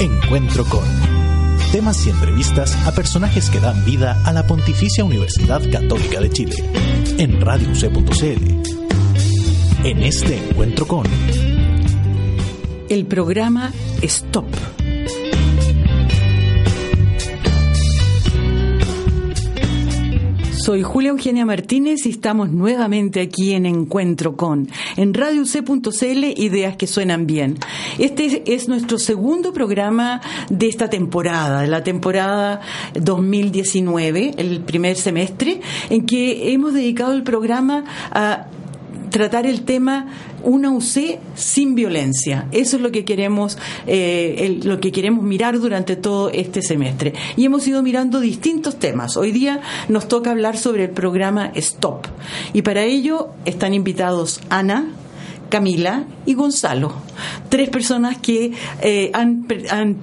Encuentro con temas y entrevistas a personajes que dan vida a la Pontificia Universidad Católica de Chile en radiouc.cl. En este encuentro con el programa Stop Soy Julia Eugenia Martínez y estamos nuevamente aquí en Encuentro con, en Radio C.cl, ideas que suenan bien. Este es nuestro segundo programa de esta temporada, de la temporada 2019, el primer semestre, en que hemos dedicado el programa a tratar el tema una UC sin violencia. Eso es lo que queremos, eh, lo que queremos mirar durante todo este semestre. Y hemos ido mirando distintos temas. Hoy día nos toca hablar sobre el programa Stop. Y para ello están invitados Ana, Camila y Gonzalo, tres personas que eh, han,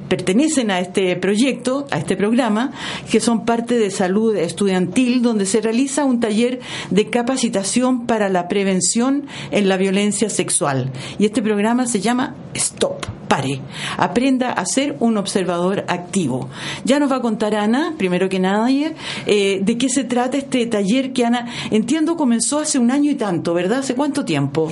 pertenecen a este proyecto, a este programa, que son parte de salud estudiantil, donde se realiza un taller de capacitación para la prevención en la violencia sexual. Y este programa se llama Stop. Pare, aprenda a ser un observador activo. Ya nos va a contar Ana, primero que nada, eh, de qué se trata este taller que Ana, entiendo, comenzó hace un año y tanto, ¿verdad? ¿Hace cuánto tiempo?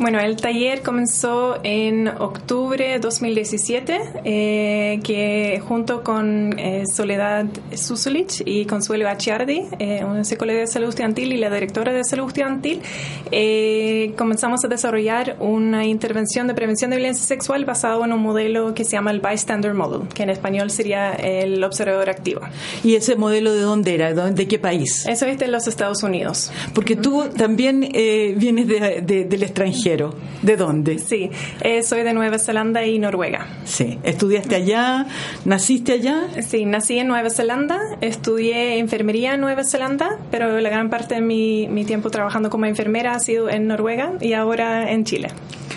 Bueno, el taller comenzó en octubre de 2017, eh, que junto con eh, Soledad Susulich y Consuelo Achiardi, eh, una psicóloga de salud estudiantil y la directora de salud estudiantil, comenzamos a desarrollar una intervención de prevención de violencia sexual basado en un modelo que se llama el Bystander Model, que en español sería el observador activo. ¿Y ese modelo de dónde era? ¿De qué país? Eso es de los Estados Unidos. Porque tú también vienes del extranjero. ¿De dónde? Sí, eh, soy de Nueva Zelanda y Noruega. Sí, ¿estudiaste allá? ¿Naciste allá? Sí, nací en Nueva Zelanda, estudié enfermería en Nueva Zelanda, pero la gran parte de mi, mi tiempo trabajando como enfermera ha sido en Noruega y ahora en Chile.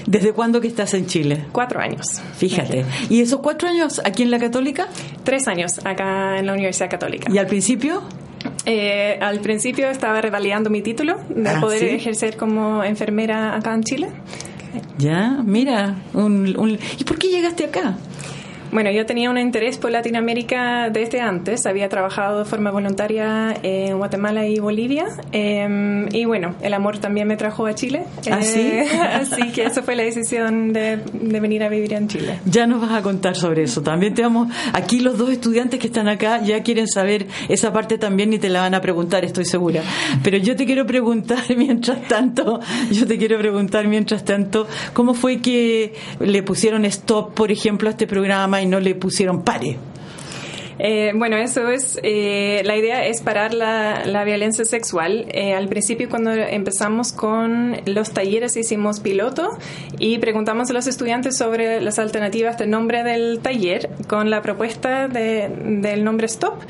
¿Desde cuándo que estás en Chile? Cuatro años. Fíjate. ¿Y esos cuatro años aquí en la Católica? Tres años acá en la Universidad Católica. ¿Y al principio? Eh, al principio estaba revalidando mi título de ah, poder ejercer como enfermera acá en Chile. Ya, mira, un, ¿y por qué llegaste acá? Bueno, yo tenía un interés por Latinoamérica desde antes. Había trabajado de forma voluntaria en Guatemala y Bolivia. Em, y bueno, el amor también me trajo a Chile. ¿Ah, eh, así que esa fue la decisión de, venir a vivir en Chile. Ya nos vas a contar sobre eso. También te vamos. Aquí los dos estudiantes que están acá ya quieren saber esa parte también y te la van a preguntar, estoy segura. Pero yo te quiero preguntar mientras tanto, yo te quiero preguntar mientras tanto, ¿cómo fue que le pusieron stop, por ejemplo, a este programa? Y no le pusieron pare. Eh, bueno, eso es, eh, la idea es parar la, violencia sexual. Eh, al principio cuando empezamos con los talleres hicimos piloto y preguntamos a los estudiantes sobre las alternativas del nombre del taller con la propuesta del nombre Stop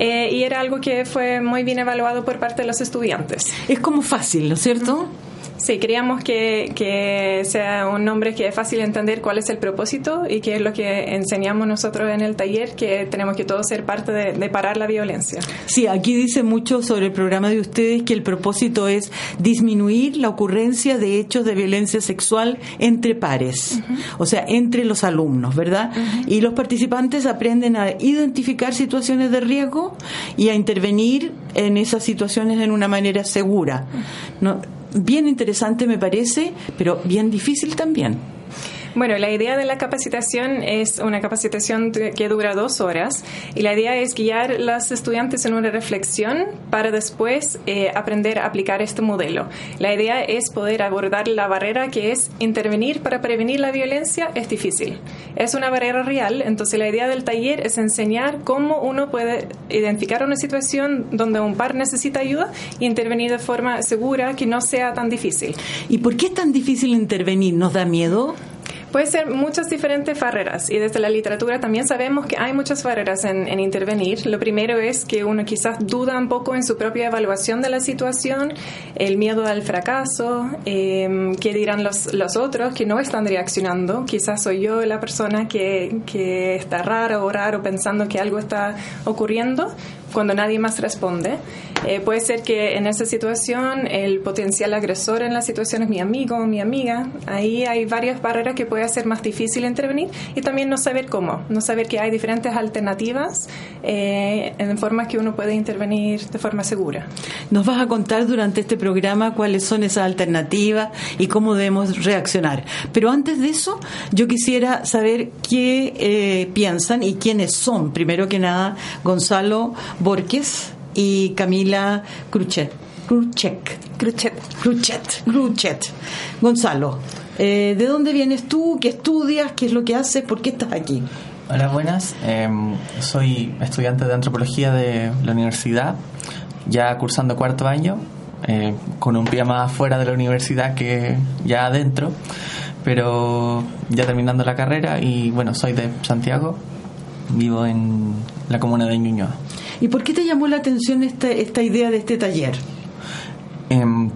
y era algo que fue muy bien evaluado por parte de los estudiantes. Es como fácil, ¿no es cierto? Sí, queríamos que, que, sea un nombre que es fácil de entender cuál es el propósito y qué es lo que enseñamos nosotros en el taller, que tenemos que todos ser parte de, parar la violencia. Sí, aquí dice mucho sobre el programa de ustedes que el propósito es disminuir la ocurrencia de hechos de violencia sexual entre pares, o sea, entre los alumnos, ¿verdad? Y los participantes aprenden a identificar situaciones de riesgo y a intervenir en esas situaciones en una manera segura. ¿no? Bien interesante me parece, pero bien difícil también. Bueno, la idea de la capacitación es una capacitación que dura dos horas y la idea es guiar a los estudiantes en una reflexión para después eh, aprender a aplicar este modelo. La idea es poder abordar la barrera que es intervenir para prevenir la violencia es difícil. Es una barrera real, entonces la idea del taller es enseñar cómo uno puede identificar una situación donde un par necesita ayuda e intervenir de forma segura que no sea tan difícil. ¿Y por qué es tan difícil intervenir? ¿Nos da miedo? Puede ser muchas diferentes barreras y desde la literatura también sabemos que hay muchas barreras en, intervenir. Lo primero es que uno quizás duda un poco en su propia evaluación de la situación, el miedo al fracaso, eh, qué dirán los, los otros que no están reaccionando. Quizás soy yo la persona que, que está rara o raro pensando que algo está ocurriendo cuando nadie más responde. Eh, puede ser que en esa situación el potencial agresor en la situación es mi amigo o mi amiga. Ahí hay varias barreras que puede ser más difícil intervenir y también no saber cómo, no saber que hay diferentes alternativas eh, en formas que uno puede intervenir de forma segura. Nos vas a contar durante este programa cuáles son esas alternativas y cómo debemos reaccionar. Pero antes de eso, yo quisiera saber qué eh, piensan y quiénes son, primero que nada, Gonzalo Borges y Camila Cruchet. Cruchet. Cruchet. Cruchet. Cruchet. Gonzalo, eh, ¿de dónde vienes tú? ¿Qué estudias? ¿Qué es lo que haces? ¿Por qué estás aquí? Hola, buenas. Em, soy estudiante de antropología de la universidad, ya cursando cuarto año, eh, con un pie más fuera de la universidad que ya adentro, pero ya terminando la carrera y bueno, soy de Santiago, vivo en la comuna de Ñuñoa. ¿Y por qué te llamó la atención esta, esta idea de este taller? Em,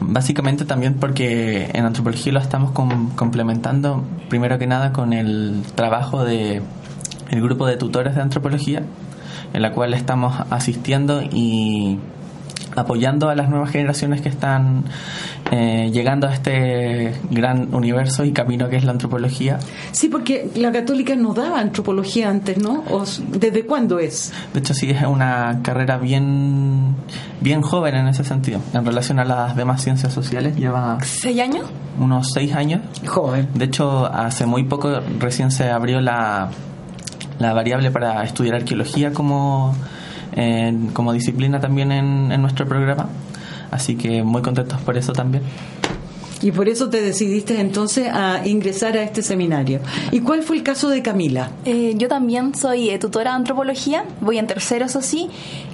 básicamente también porque en antropología lo estamos complementando primero que nada con el trabajo de el grupo de tutores de antropología en la cual estamos asistiendo y apoyando a las nuevas generaciones que están eh, llegando a este gran universo y camino que es la antropología. Sí, porque la católica no daba antropología antes, ¿no? ¿Desde cuándo es? De hecho, sí, es una carrera bien, bien joven en ese sentido. En relación a las demás ciencias sociales, lleva... ¿Seis años? Unos seis años. Joven. De hecho, hace muy poco recién se abrió la, la variable para estudiar arqueología como como disciplina también en, en nuestro programa. Así que muy contentos por eso también. Y por eso te decidiste entonces a ingresar a este seminario. ¿Y cuál fue el caso de Camila? Eh, yo también soy eh, tutora de antropología, voy en tercero, eso sí,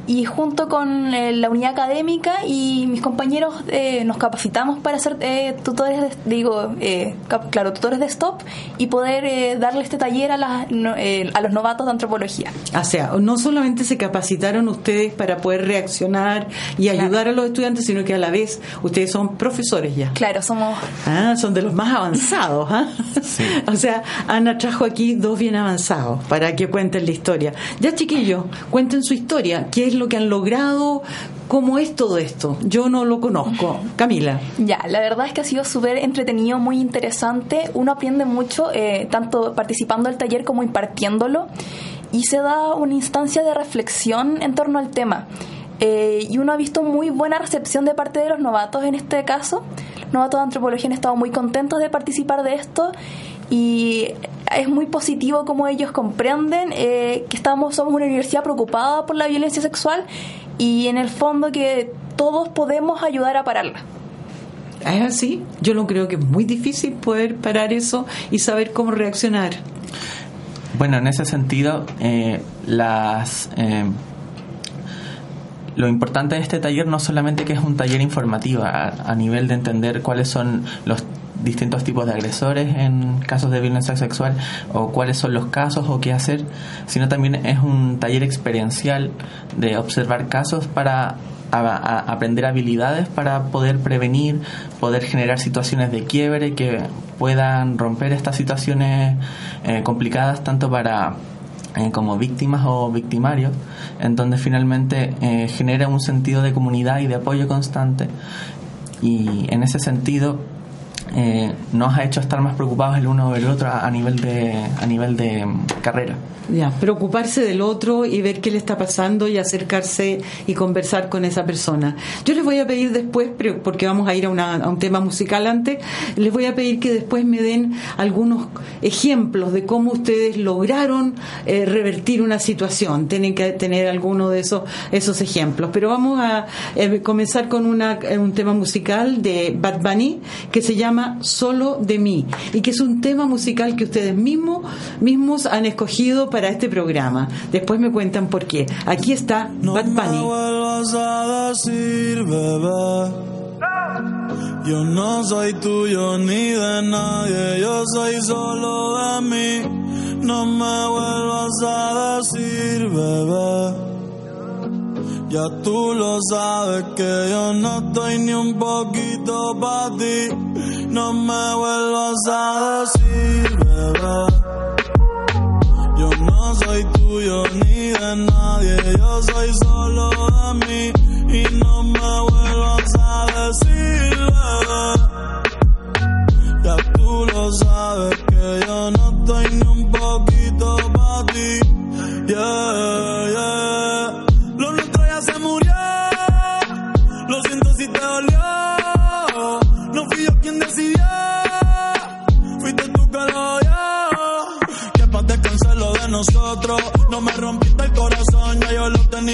y junto con eh, la unidad académica y mis compañeros nos capacitamos para ser tutores, de, digo, claro, tutores de STOP y poder darle este taller a, a los novatos de antropología. O sea, no solamente se capacitaron ustedes para poder reaccionar y ayudar a los estudiantes, sino que a la vez ustedes son profesores ya. Claro, Ah, son de los más avanzados. ¿ah? o sea, Ana trajo aquí dos bien avanzados para que cuenten la historia. Ya, chiquillos, cuenten su historia. ¿Qué es lo que han logrado? ¿Cómo es todo esto? Yo no lo conozco. Camila. Ya, la verdad es que ha sido súper entretenido, muy interesante. Uno aprende mucho, eh, tanto participando del taller como impartiéndolo. Y se da una instancia de reflexión en torno al tema. Eh, y uno ha visto muy buena recepción de parte de los novatos en este caso. Novatos de antropología han estado muy contentos de participar de esto y es muy positivo como ellos comprenden eh, que estamos somos una universidad preocupada por la violencia sexual y en el fondo que todos podemos ayudar a pararla. Es así, yo no creo que es muy difícil poder parar eso y saber cómo reaccionar. Bueno, en ese sentido, eh, las lo importante de este taller no solamente que es un taller informativo a, nivel de entender cuáles son los distintos tipos de agresores en casos de violencia sexual o cuáles son los casos o qué hacer, sino también es un taller experiencial de observar casos para aprender habilidades para poder prevenir, poder generar situaciones de quiebre que puedan romper estas situaciones eh, complicadas tanto para eh, como víctimas o victimarios, en donde finalmente eh, genera un sentido de comunidad y de apoyo constante. Y en ese sentido, eh, nos ha hecho estar más preocupados el uno del otro a, nivel de a nivel de mm, carrera. Ya, preocuparse del otro y ver qué le está pasando y acercarse y conversar con esa persona. Yo les voy a pedir después, porque vamos a ir a, un tema musical antes, les voy a pedir que después me den algunos ejemplos de cómo ustedes lograron eh, revertir una situación. Tienen que tener alguno de esos, esos ejemplos. Pero vamos a eh, comenzar con una, un tema musical de Bad Bunny que se llama Solo de mí y que es un tema musical que ustedes mismos, mismos han escogido para este programa. Después me cuentan por qué. Aquí está Bad Bunny. Yo no soy tuyo ni de nadie, yo soy solo de mí. No me vuelvas a decir, bebé. Ya tú lo sabes que yo no estoy ni un poquito para ti. No me vuelvas a decir, bebé. Yo no soy tuyo ni de nadie, yo soy solo de mí. Y no me vuelvas a decir,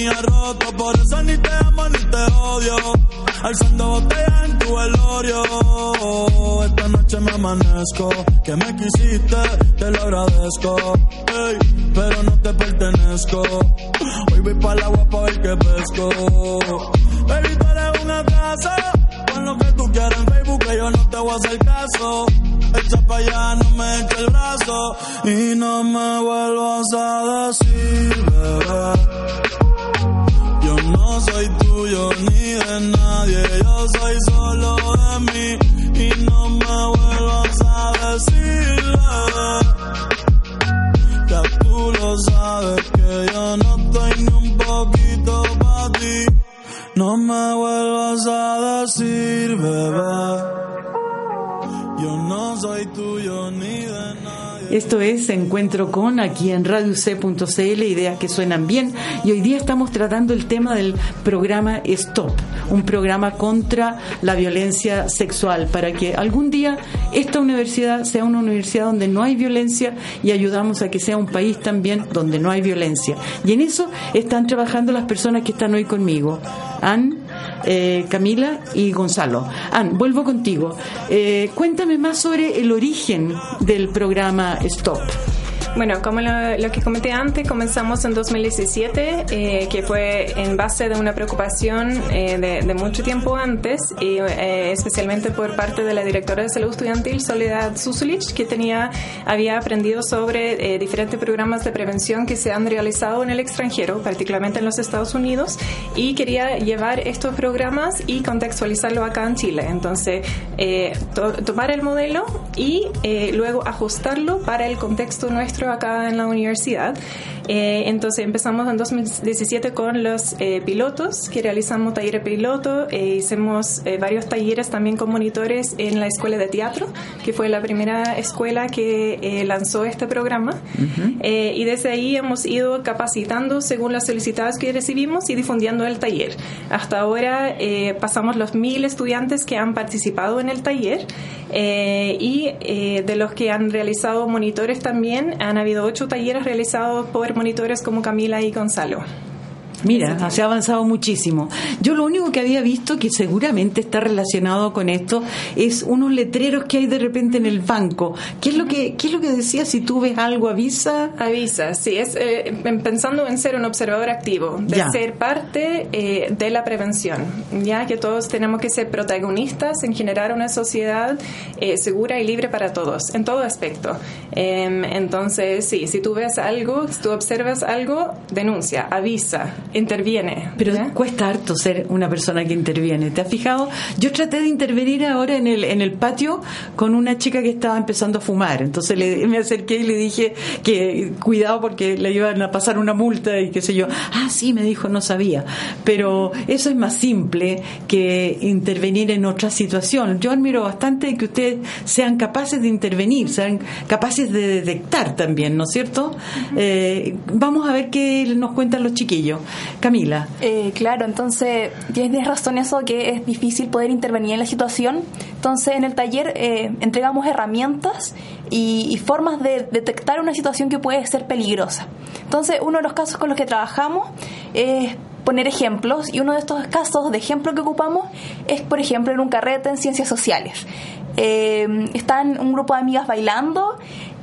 tenía. Por eso ni te amo ni te odio. Alzando botellas en tu velorio. Esta noche me amanezco. Que me quisiste, te lo agradezco. pero no te pertenezco. Hoy voy para el agua para ver qué pesco. Baby, tú eres un atraso. Con lo que tú quieras en Facebook, que yo no te voy a hacer caso. Echa pa' allá, no me eche el brazo y no me vuelvas a decir, bebé. No soy tuyo ni de nadie, yo soy solo de mí y no me vuelvas a decir, bebé. Ya tú lo sabes que yo no estoy ni un poquito para ti. No me vuelvas a decir, bebé. Yo no soy tuyo. Esto es Encuentro con aquí en Radio C.cl, ideas que suenan bien. Y hoy día estamos tratando el tema del programa Stop, un programa contra la violencia sexual, para que algún día esta universidad sea una universidad donde no hay violencia y ayudamos a que sea un país también donde no hay violencia. Y en eso están trabajando las personas que están hoy conmigo. Eh, Camila y Gonzalo. Anne, vuelvo contigo. Eh, cuéntame más sobre el origen del programa Stop. Bueno, como lo, que comenté antes, comenzamos en 2017, eh, que fue en base de una preocupación eh, de, mucho tiempo antes, y, eh, especialmente por parte de la directora de salud estudiantil, Soledad Susulich, que tenía, había aprendido sobre diferentes programas de prevención que se han realizado en el extranjero, particularmente en los Estados Unidos, y quería llevar estos programas y contextualizarlo acá en Chile. Entonces, tomar el modelo y luego ajustarlo para el contexto nuestro acá en la universidad. Eh, entonces empezamos en 2017 con los eh, pilotos, que realizamos talleres piloto, e hicimos varios talleres también con monitores en la escuela de teatro, que fue la primera escuela que lanzó este programa. y desde ahí hemos ido capacitando según las solicitadas que recibimos y difundiendo el taller. Hasta ahora pasamos los mil estudiantes que han participado en el taller y de los que han realizado monitores también han habido ocho talleres realizados por monitores como Camila y Gonzalo. Mira, se ha avanzado muchísimo. Yo lo único que había visto que seguramente está relacionado con esto es unos letreros que hay de repente en el banco. ¿Qué es lo que qué es lo que decía si tú ves algo avisa? Avisa, sí, es eh, pensando en ser un observador activo, de ser parte eh, de la prevención, ya que todos tenemos que ser protagonistas en generar una sociedad eh, segura y libre para todos en todo aspecto. Em, entonces, sí, si tú ves algo, si tú observas algo, denuncia, avisa interviene. Pero ¿ya? cuesta harto ser una persona que interviene. ¿Te has fijado? Yo traté de intervenir ahora en el, en el patio con una chica que estaba empezando a fumar. Entonces le, me acerqué y le dije que cuidado porque le iban a pasar una multa y qué sé yo. Ah, sí, me dijo, no sabía. Pero eso es más simple que intervenir en otra situación. Yo admiro bastante que ustedes sean capaces de intervenir, sean capaces de detectar también, ¿no es cierto? Eh, vamos a ver qué nos cuentan los chiquillos. Camila. Eh, claro, entonces tienes razón eso que es difícil poder intervenir en la situación. Entonces en el taller eh, entregamos herramientas y, formas de detectar una situación que puede ser peligrosa. Entonces uno de los casos con los que trabajamos es poner ejemplos y uno de estos casos de ejemplo que ocupamos es por ejemplo en un carrete en ciencias sociales. Eh, están un grupo de amigas bailando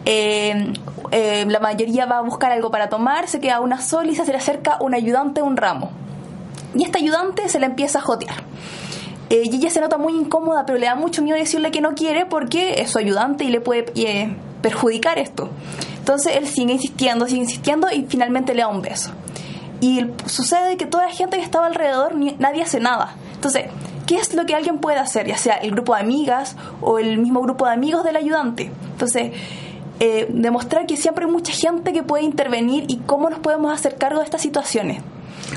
eh, eh, la mayoría va a buscar algo para tomar, se queda una sola y se le acerca un ayudante un ramo. Y este ayudante se le empieza a jotear. Eh, y ella se nota muy incómoda, pero le da mucho miedo decirle que no quiere porque es su ayudante y le puede eh, perjudicar esto. Entonces él sigue insistiendo, sigue insistiendo y finalmente le da un beso. Y sucede que toda la gente que estaba alrededor, nadie hace nada. Entonces, ¿qué es lo que alguien puede hacer? Ya sea el grupo de amigas o el mismo grupo de amigos del ayudante. Entonces, eh, demostrar que siempre hay mucha gente que puede intervenir y cómo nos podemos hacer cargo de estas situaciones.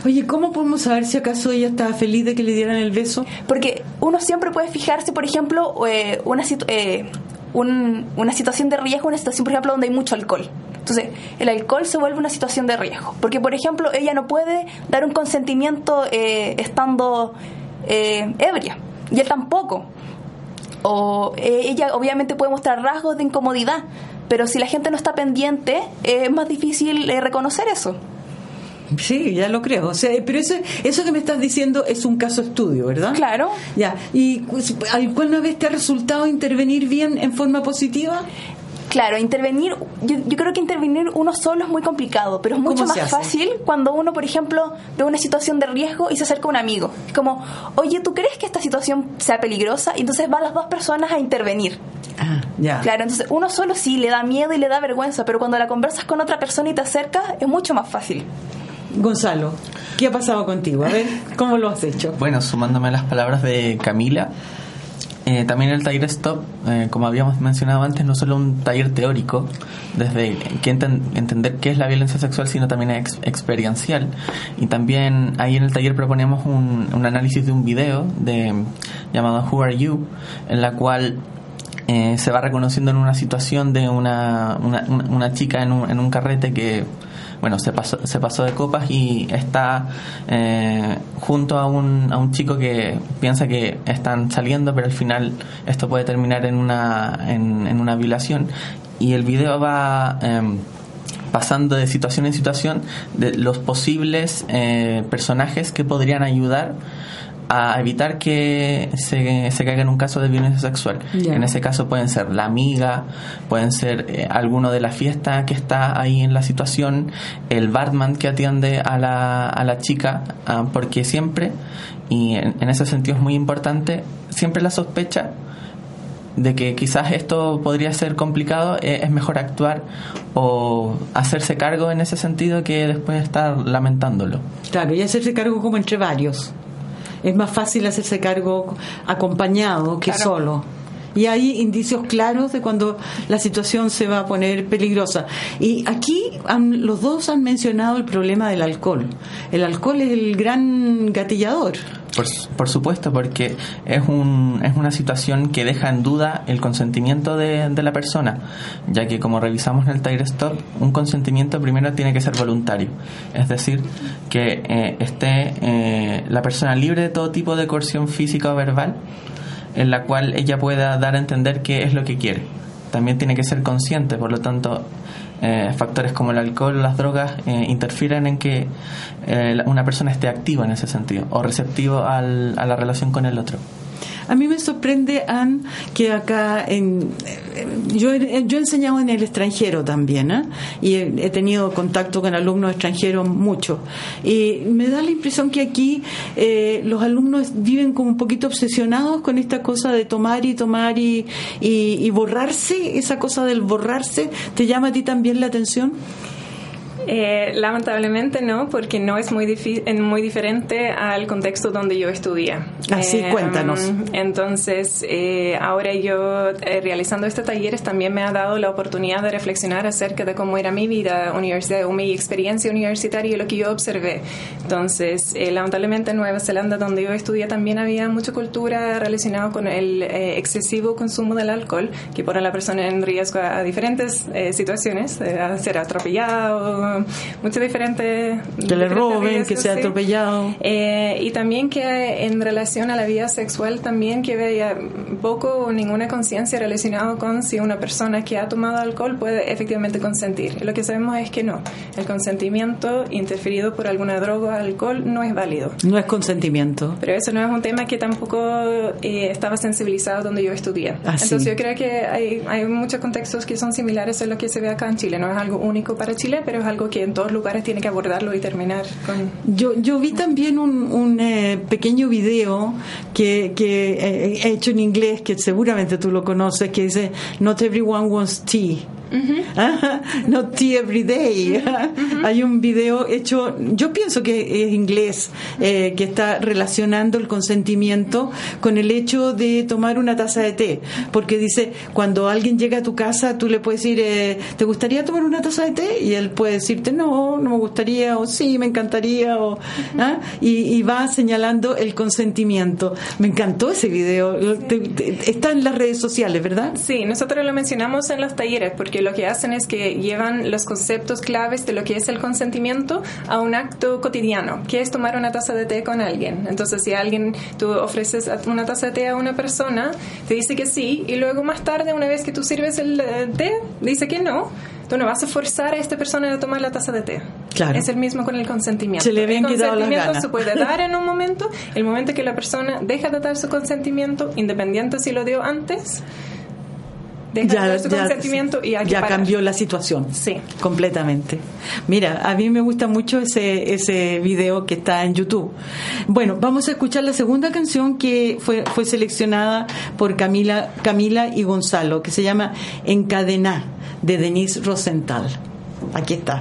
Oye, ¿cómo podemos saber si acaso ella estaba feliz de que le dieran el beso? Porque uno siempre puede fijarse, por ejemplo, eh, una, situ- eh, un- una situación de riesgo, una situación, por ejemplo, donde hay mucho alcohol. Entonces, el alcohol se vuelve una situación de riesgo. Porque, por ejemplo, ella no puede dar un consentimiento eh, estando eh, ebria. Y él tampoco. O eh, ella obviamente puede mostrar rasgos de incomodidad. Pero si la gente no está pendiente, eh, es más difícil eh, reconocer eso. Sí, ya lo creo. O sea, pero eso, eso que me estás diciendo es un caso estudio, ¿verdad? Claro. Ya. ¿Y alguna vez te ha resultado intervenir bien en forma positiva? Claro, intervenir, yo, yo creo que intervenir uno solo es muy complicado, pero es mucho ¿Cómo más fácil cuando uno, por ejemplo, ve una situación de riesgo y se acerca a un amigo. Es como, oye, ¿tú crees que esta situación sea peligrosa? Y entonces van las dos personas a intervenir. Ah, ya. Claro, entonces uno solo sí le da miedo y le da vergüenza, pero cuando la conversas con otra persona y te acercas, es mucho más fácil. Gonzalo, ¿qué ha pasado contigo? A ver, ¿cómo lo has hecho? Bueno, sumándome a las palabras de Camila, eh, también el taller Stop, eh, como habíamos mencionado antes, no solo un taller teórico, desde que enten- entender qué es la violencia sexual, sino también ex- experiencial. Y también ahí en el taller proponemos un, un análisis de un video de, llamado Who Are You, en la cual eh, se va reconociendo en una situación de una, una, una- chica en un, en un carrete que bueno se pasó, se pasó de copas y está eh, junto a un, a un chico que piensa que están saliendo pero al final esto puede terminar en una, en, en una violación. Y el video va em, pasando de situación en situación de los posibles eh, personajes que podrían ayudar a evitar que se, se caiga en un caso de violencia sexual. Ya. En ese caso pueden ser la amiga, pueden ser eh, alguno de la fiesta que está ahí en la situación, el barman que atiende a la, a la chica, ah, porque siempre, y en, en ese sentido es muy importante, siempre la sospecha de que quizás esto podría ser complicado, eh, es mejor actuar o hacerse cargo en ese sentido que después estar lamentándolo. Claro, y hacerse cargo como entre varios. Es más fácil hacerse cargo acompañado que Claro. solo. Y hay indicios claros de cuando la situación se va a poner peligrosa. Y aquí han- los dos han mencionado el problema del alcohol. El alcohol es el gran gatillador. Por, su- por supuesto, porque es, un, es una situación que deja en duda el consentimiento de, de la persona, ya que como revisamos en el Tire Stop, un consentimiento primero tiene que ser voluntario, es decir, que eh, esté eh, la persona libre de todo tipo de coerción física o verbal, en la cual ella pueda dar a entender qué es lo que quiere. También tiene que ser consciente, por lo tanto, eh, factores como el alcohol las drogas eh, interfieren en que eh, una persona esté activa en ese sentido o receptivo al- a la relación con el otro. A mí me sorprende, Ann, que acá en, eh, yo, he- yo he enseñado en el extranjero también, ¿eh? y he, tenido contacto con alumnos extranjeros mucho. Y me da la impresión que aquí eh, los alumnos viven como un poquito obsesionados con esta cosa de tomar y tomar y, y borrarse, esa cosa del borrarse, ¿te llama a ti también la atención? Eh, lamentablemente no, porque no es muy, muy diferente al contexto donde yo estudié. Así, eh, cuéntanos. Entonces, eh, ahora yo realizando este talleres también me ha dado la oportunidad de reflexionar acerca de cómo era mi vida universitaria o mi experiencia universitaria y lo que yo observé. Entonces, lamentablemente en Nueva Zelanda, donde yo estudié, también había mucha cultura relacionada con el excesivo consumo del alcohol, que pone a la persona en riesgo a, diferentes situaciones, a ser atropellado, muchas diferentes... Que le roben, que sea atropellado. Eh, y también que en relación a la vida sexual también que vea poco o ninguna conciencia relacionada con si una persona que ha tomado alcohol puede efectivamente consentir. Lo que sabemos es que no. El consentimiento interferido por alguna droga o alcohol no es válido. No es consentimiento. Pero eso no es un tema que tampoco eh, estaba sensibilizado donde yo estudié. Ah, Entonces yo creo que hay, hay muchos contextos que son similares a lo que se ve acá en Chile. No es algo único para Chile, pero es algo que en todos lugares tiene que abordarlo y terminar con... Yo, yo vi también un, un eh, pequeño video que, que eh, he hecho en inglés, que seguramente tú lo conoces, que dice, Not everyone wants tea. No tea every day. Hay un video hecho, yo pienso que es inglés, eh, que está relacionando el consentimiento con el hecho de tomar una taza de té. Porque dice, cuando alguien llega a tu casa, tú le puedes decir, eh, ¿te gustaría tomar una taza de té? Y él puede decirte, no, no me gustaría, o sí, me encantaría, o, ¿ah? y, va señalando el consentimiento. Me encantó ese video. Está en las redes sociales, ¿verdad? Sí, nosotros lo mencionamos en los talleres, porque lo que hacen es que llevan los conceptos claves de lo que es el consentimiento a un acto cotidiano, que es tomar una taza de té con alguien. Entonces, si alguien, tú ofreces una taza de té a una persona, te dice que sí, y luego más tarde, una vez que tú sirves el eh, té, dice que no, tú no vas a forzar a esta persona a tomar la taza de té. Claro. Es el mismo con el consentimiento. Se le el consentimiento se puede dar en un momento, el momento que la persona deja de dar su consentimiento, independiente si lo dio antes, ya, su consentimiento y ya cambió la situación. Sí. Completamente. Mira, a mí me gusta mucho ese, ese video que está en YouTube. Bueno, vamos a escuchar la segunda canción que fue, fue seleccionada por Camila, Camila y Gonzalo, que se llama Encadená, de Denise Rosenthal. Aquí está.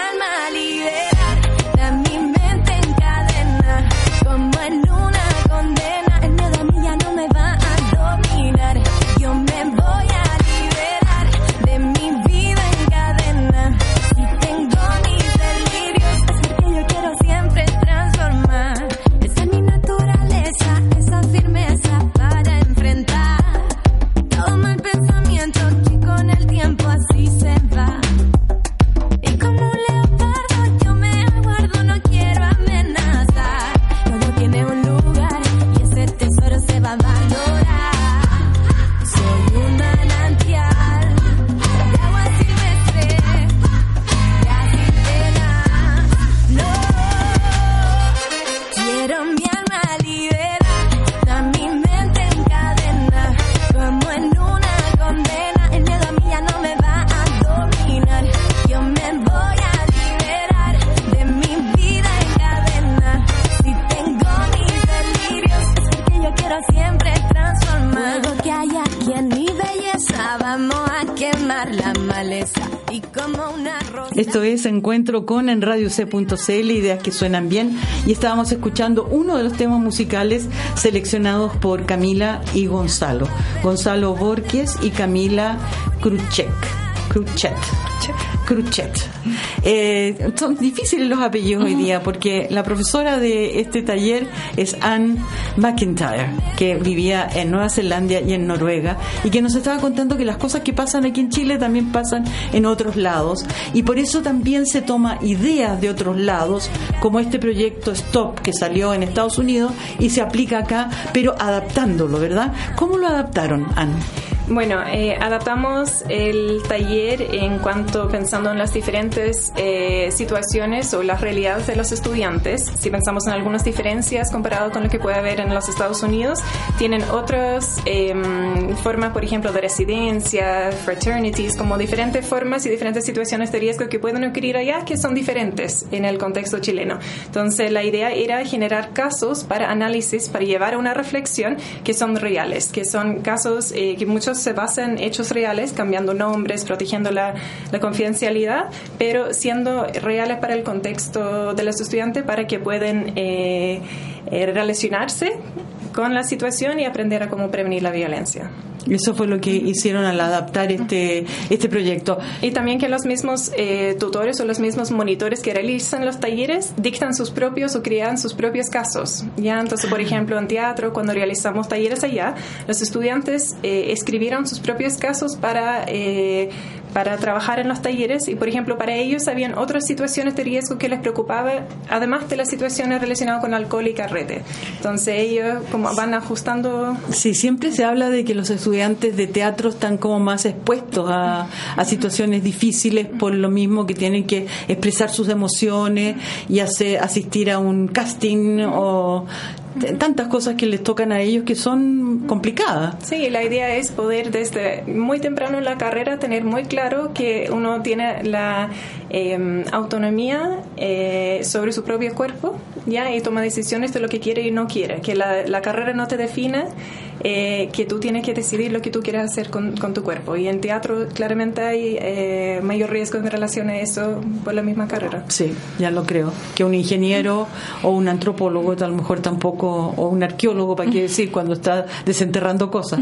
es Encuentro con en Radio C.cl, ideas que suenan bien. Y estábamos escuchando uno de los temas musicales seleccionados por Camila y Gonzalo. Gonzalo Borges y Camila Kruchek. Cruchet. Cruchet. Eh, son difíciles los apellidos hoy día porque la profesora de este taller es Anne McIntyre, que vivía en Nueva Zelanda y en Noruega y que nos estaba contando que las cosas que pasan aquí en Chile también pasan en otros lados y por eso también se toma ideas de otros lados como este proyecto Stop que salió en Estados Unidos y se aplica acá, pero adaptándolo, ¿verdad? ¿Cómo lo adaptaron, Anne? Bueno, eh, adaptamos el taller en cuanto pensando en las diferentes eh, situaciones o las realidades de los estudiantes. Si pensamos en algunas diferencias comparado con lo que puede haber en los Estados Unidos, tienen otras em, formas, por ejemplo, de residencia, fraternities, como diferentes formas y diferentes situaciones de riesgo que pueden ocurrir allá que son diferentes en el contexto chileno. Entonces, la idea era generar casos para análisis, para llevar a una reflexión que son reales, que son casos eh, que muchos se basan en hechos reales, cambiando nombres, protegiendo la, confidencialidad, pero siendo reales para el contexto de los estudiantes para que puedan eh, eh, relacionarse con la situación y aprender a cómo prevenir la violencia. Eso fue lo que hicieron al adaptar este, este proyecto. Y también que los mismos eh, tutores o los mismos monitores que realizan los talleres dictan sus propios o crean sus propios casos. ¿ya? Entonces, por ejemplo, en teatro, cuando realizamos talleres allá, los estudiantes eh, escribieron sus propios casos para... Eh, para trabajar en los talleres y, por ejemplo, para ellos habían otras situaciones de riesgo que les preocupaba, además de las situaciones relacionadas con alcohol y carrete. Entonces ellos como van ajustando. Sí, siempre se habla de que los estudiantes de teatro están como más expuestos a, a situaciones difíciles por lo mismo que tienen que expresar sus emociones y hacer, asistir a un casting o tantas cosas que les tocan a ellos que son complicadas. Sí, la idea es poder desde muy temprano en la carrera tener muy claro que uno tiene la em, autonomía eh, sobre su propio cuerpo ya y toma decisiones de lo que quiere y no quiere, que la, la carrera no te define eh, que tú tienes que decidir lo que tú quieres hacer con, con tu cuerpo. Y en teatro claramente hay eh, mayor riesgo en relación a eso por la misma carrera. Sí, ya lo creo. Que un ingeniero o un antropólogo, a lo mejor tampoco, o un arqueólogo, para qué decir, cuando está desenterrando cosas.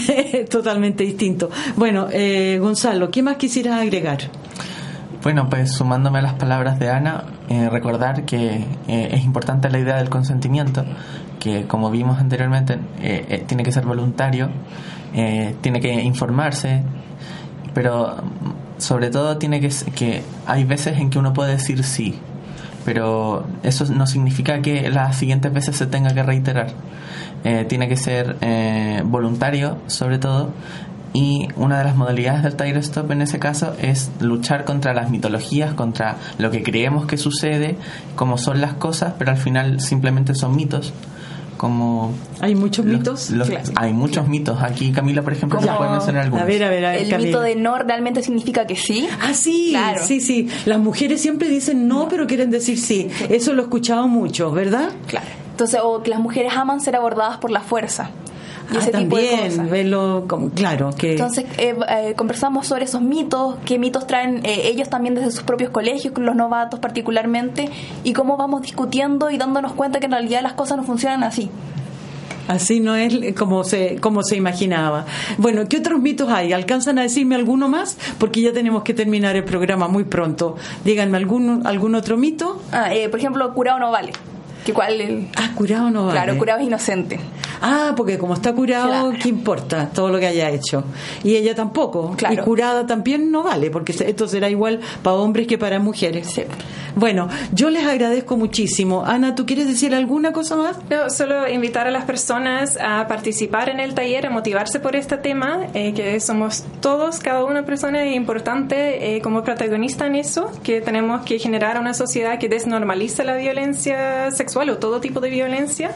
Totalmente distinto. Bueno, eh, Gonzalo, ¿qué más quisieras agregar? Bueno, pues sumándome a las palabras de Ana, eh, recordar que eh, es importante la idea del consentimiento, que como vimos anteriormente, eh, tiene que ser voluntario, tiene que informarse, pero sobre todo tiene que que hay veces en que uno puede decir sí, pero eso no significa que las siguientes veces se tenga que reiterar. tiene que ser voluntario, sobre todo, y una de las modalidades del Tiger Stop en ese caso es luchar contra las mitologías, contra lo que creemos que sucede, como son las cosas, pero al final simplemente son mitos. Como hay muchos mitos hay muchos mitos. Aquí Camila por ejemplo ya puede mencionar algunos. A ver, a ver, a ver, el mito de no realmente significa que sí ah sí claro. sí sí. Las mujeres siempre dicen no pero quieren decir sí. Eso lo he escuchado mucho verdad claro. Entonces o que las mujeres aman ser abordadas por la fuerza y ah, ese también, tipo Verlo como, claro, que... Entonces eh, eh, conversamos sobre esos mitos, qué mitos traen eh, ellos también desde sus propios colegios, los novatos particularmente, y cómo vamos discutiendo y dándonos cuenta que en realidad las cosas no funcionan así. Así no es como se, como se imaginaba. Bueno, ¿qué otros mitos hay? ¿Alcanzan a decirme alguno más? Porque ya tenemos que terminar el programa muy pronto. Díganme algún, algún otro mito. Ah, por ejemplo, curado no vale. Que cuál, ah, curado no vale. Claro, curado es inocente. Ah, porque como está curado, ¿qué importa todo lo que haya hecho? Y ella tampoco. Y curada también no vale, porque esto será igual para hombres que para mujeres. Bueno, yo les agradezco muchísimo. Ana, ¿tú quieres decir alguna cosa más? No, solo invitar a las personas a participar en el taller, a motivarse por este tema, eh, que somos todos, cada una persona importante eh, como protagonista en eso, que tenemos que generar una sociedad que desnormalice la violencia sexual o todo tipo de violencia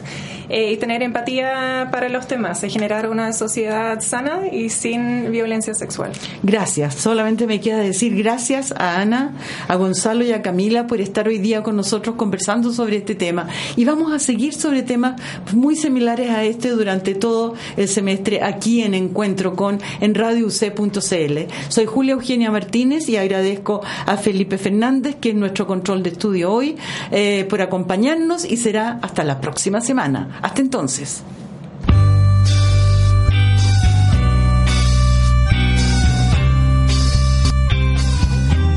eh, y tener empatía para los temas, y generar una sociedad sana y sin violencia sexual. Gracias. Solamente me queda decir gracias a Ana, a Gonzalo y a Camila por estar hoy día con nosotros conversando sobre este tema. Y vamos a seguir sobre temas muy similares a este durante todo el semestre aquí en Encuentro con en Radio UC.cl. Soy Julia Eugenia Martínez y agradezco a Felipe Fernández, que es nuestro control de estudio hoy, eh, por acompañarnos y será hasta la próxima semana. Hasta entonces.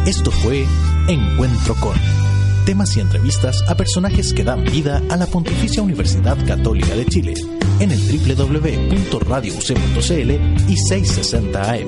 Esto fue Encuentro con temas y entrevistas a personajes que dan vida a la Pontificia Universidad Católica de Chile en el www.radiouc.cl y 660 AM.